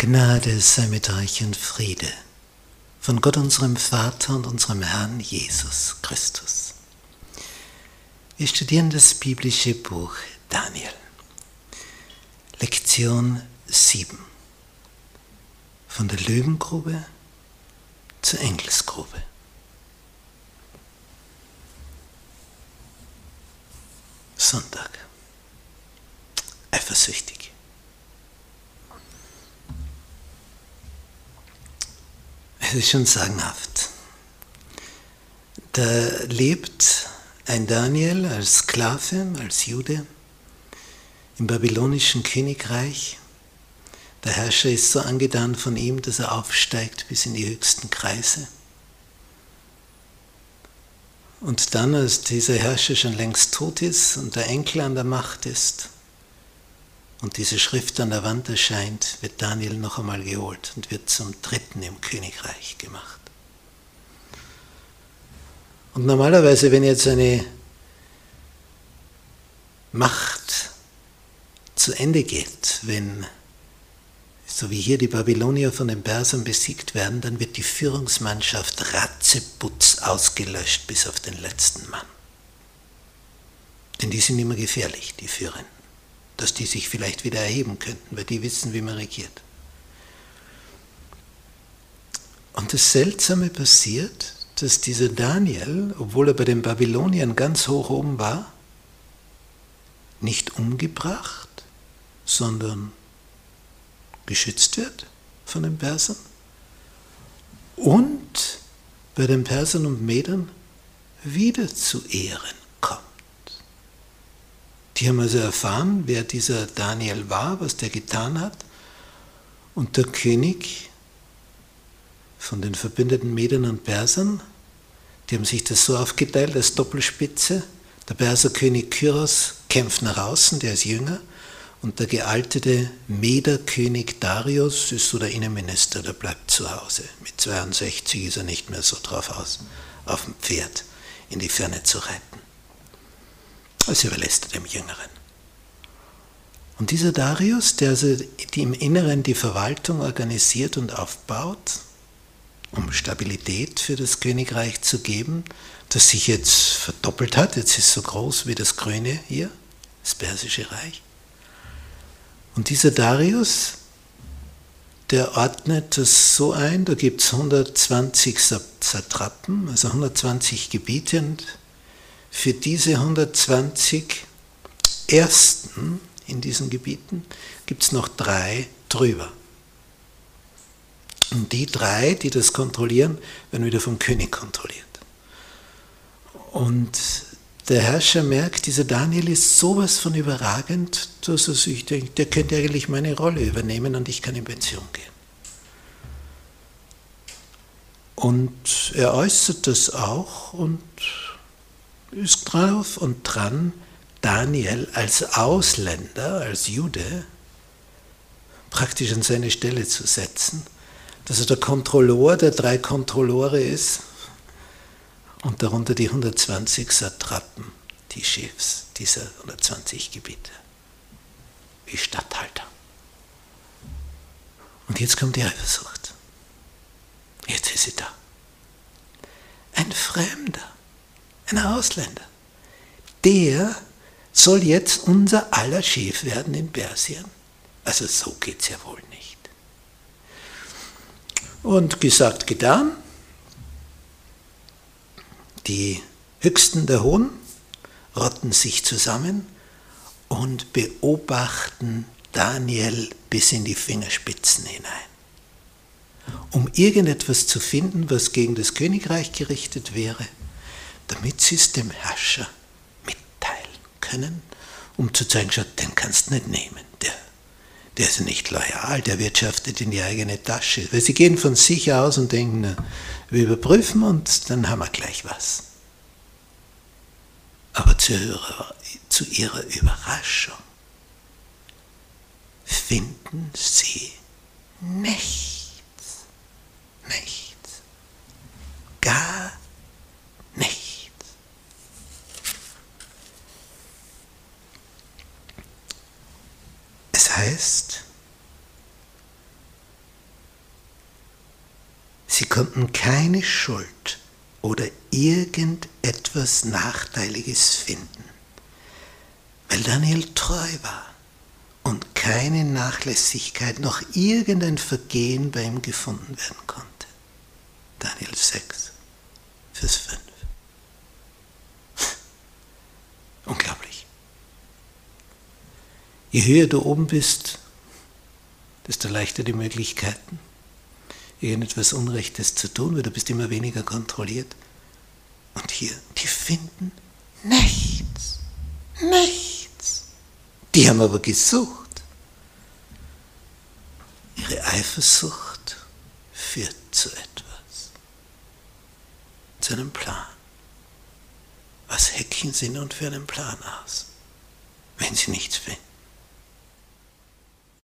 Gnade sei mit euch und Friede von Gott unserem Vater und unserem Herrn Jesus Christus. Wir studieren das biblische Buch Daniel. Lektion 7. Von der Löwengrube zur Engelsgrube. Sonntag. Eifersüchtig. Es ist schon sagenhaft. Da lebt ein Daniel als Sklave, als Jude im babylonischen Königreich. Der Herrscher ist so angetan von ihm, dass er aufsteigt bis in die höchsten Kreise. Und dann, als dieser Herrscher schon längst tot ist und der Enkel an der Macht ist, und diese Schrift an der Wand erscheint, wird Daniel noch einmal geholt und wird zum Dritten im Königreich gemacht. Und normalerweise, wenn jetzt eine Macht zu Ende geht, wenn, so wie hier die Babylonier von den Persern besiegt werden, dann wird die Führungsmannschaft ratzeputz ausgelöscht bis auf den letzten Mann. Denn die sind immer gefährlich, die Führenden dass die sich vielleicht wieder erheben könnten, weil die wissen, wie man regiert. Und das Seltsame passiert, dass dieser Daniel, obwohl er bei den Babyloniern ganz hoch oben war, nicht umgebracht, sondern geschützt wird von den Persern und bei den Persern und Medern wieder zu Ehren die haben also erfahren, wer dieser Daniel war, was der getan hat. Und der König von den verbündeten Medern und Persern, die haben sich das so aufgeteilt als Doppelspitze. Der Perserkönig Kyros kämpft nach außen, der ist jünger. Und der gealtete Mederkönig Darius ist so der Innenminister, der bleibt zu Hause. Mit 62 ist er nicht mehr so drauf aus, auf dem Pferd in die Ferne zu reiten. Das überlässt er dem Jüngeren. Und dieser Darius, der also die im Inneren die Verwaltung organisiert und aufbaut, um Stabilität für das Königreich zu geben, das sich jetzt verdoppelt hat, jetzt ist so groß wie das Grüne hier, das Persische Reich. Und dieser Darius, der ordnet das so ein, da gibt es 120 Satrapen, also 120 Gebiete und für diese 120 Ersten in diesen Gebieten gibt es noch drei drüber. Und die drei, die das kontrollieren, werden wieder vom König kontrolliert. Und der Herrscher merkt, dieser Daniel ist sowas von überragend, dass er sich denkt, der könnte eigentlich meine Rolle übernehmen und ich kann in Pension gehen. Und er äußert das auch und ist drauf und dran, Daniel als Ausländer, als Jude, praktisch an seine Stelle zu setzen, dass er der Kontrolleur der drei Kontrolleure ist und darunter die 120 Satrapen, die Chefs dieser 120 Gebiete, wie Statthalter. Und jetzt kommt die Eifersucht. Jetzt ist sie da. Ein Fremder ein Ausländer. Der soll jetzt unser aller Chef werden in Persien. Also so geht es ja wohl nicht. Und gesagt, getan. Die Höchsten der Hohen rotten sich zusammen und beobachten Daniel bis in die Fingerspitzen hinein. Um irgendetwas zu finden, was gegen das Königreich gerichtet wäre damit sie es dem Herrscher mitteilen können, um zu zeigen, schau, den kannst du nicht nehmen, der, der ist nicht loyal, der wirtschaftet in die eigene Tasche. Weil sie gehen von sich aus und denken, na, wir überprüfen und dann haben wir gleich was. Aber zu ihrer, zu ihrer Überraschung finden sie nichts. Nichts. Gar nichts. Heißt, Sie konnten keine Schuld oder irgendetwas Nachteiliges finden, weil Daniel treu war und keine Nachlässigkeit noch irgendein Vergehen bei ihm gefunden werden konnte. Daniel 6, Vers 5. Unglaublich. Je höher du oben bist, desto leichter die Möglichkeiten, irgendetwas Unrechtes zu tun, weil du bist immer weniger kontrolliert. Und hier, die finden nichts, nichts. Die haben aber gesucht. Ihre Eifersucht führt zu etwas, zu einem Plan. Was hecken sie nun für einen Plan aus, wenn sie nichts finden?